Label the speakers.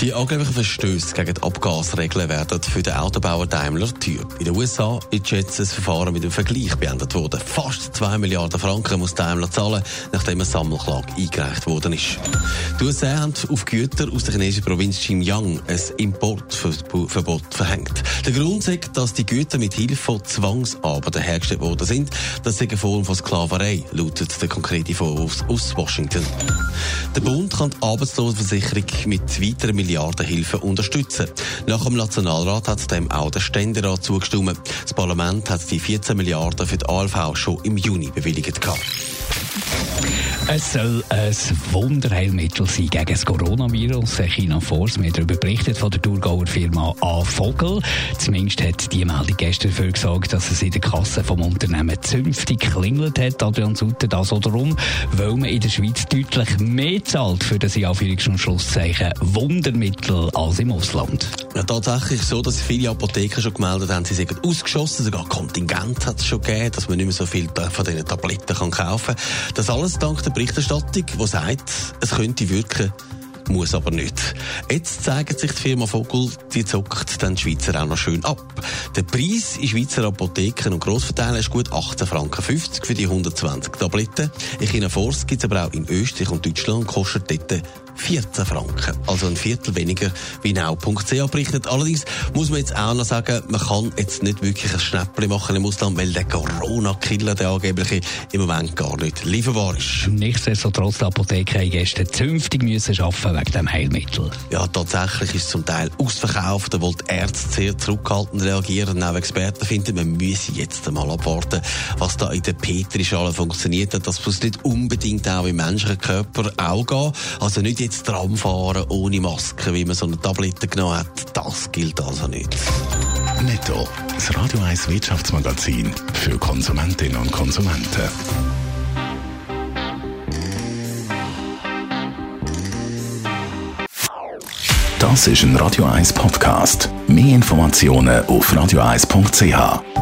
Speaker 1: Die angeblichen Verstöße gegen die Abgasregeln werden für den Autobauer Daimler teuer. In den USA ist jetzt ein Verfahren mit dem Vergleich beendet worden. Fast 2 Milliarden Franken muss Daimler zahlen, nachdem eine Sammelklage eingereicht worden ist. Die USA haben auf Güter aus der chinesischen Provinz Xinjiang ein Importverbot verhängt. Der Grund ist, dass die Güter mit Hilfe von Zwangsarbeiten hergestellt worden sind. Das ist eine Form von Sklaverei, lautet der konkrete Vorwurf aus Washington. Der Bund kann die Arbeitslosenversicherung mit weiteren Milliardenhilfen unterstützen. Nach dem Nationalrat hat dem auch der Ständerat zugestimmt. Das Parlament hat die 14 Milliarden für die ALV schon im Juni bewilligt.
Speaker 2: Es soll ein Wunderheilmittel sein gegen das Coronavirus. China Force, wir haben darüber berichtet von der Thurgauer Firma A. Vogel. Zumindest hat die Meldung gestern dafür gesagt, dass es in der Kasse vom Unternehmen zünftig klingelt hat. Adrian Sutter, das oder darum, weil man in der Schweiz deutlich mehr zahlt für das Anführungs- und Schlusszeichen Wundermittel als im Ausland.
Speaker 1: Ja, tatsächlich so, dass viele Apotheker schon gemeldet haben, sie sind ausgeschossen, sogar Kontingent hat es schon gegeben, dass man nicht mehr so viel von diesen Tabletten kaufen kann. Das alles dank der Berichterstattung, die sagt, es könnte wirken, muss aber nicht. Jetzt zeigt sich die Firma Vogel, die zockt den Schweizer auch noch schön ab. Der Preis in Schweizer Apotheken und Grossverteilen ist gut 18 Franken 50 für die 120 Tabletten. In China Force gibt es aber auch in Österreich und Deutschland kostet dort 14 Franken. Also ein Viertel weniger wie now.ch berichtet. Allerdings muss man jetzt auch noch sagen, man kann jetzt nicht wirklich ein Schnäppchen machen im Ausland, weil der Corona-Killer, der angebliche, im Moment gar nicht lieferbar ist.
Speaker 2: Nichtsdestotrotz, die Apotheke haben gestern zünftig müssen arbeiten wegen dem Heilmittel.
Speaker 1: Ja, tatsächlich ist es zum Teil ausverkauft, da die Ärzte sehr zurückhaltend reagieren. Auch Experten finden, man müsse jetzt einmal abwarten, was da in der Petrischale funktioniert. Das muss nicht unbedingt auch im menschlichen Körper auch gehen. Also nicht jetzt Tram fahren ohne Maske, wie man so eine Tablette genommen hat. Das gilt also nicht.
Speaker 3: Netto. Das Radio 1 Wirtschaftsmagazin für Konsumentinnen und Konsumenten. Das ist ein Radio 1 Podcast. Mehr Informationen auf radio1.ch.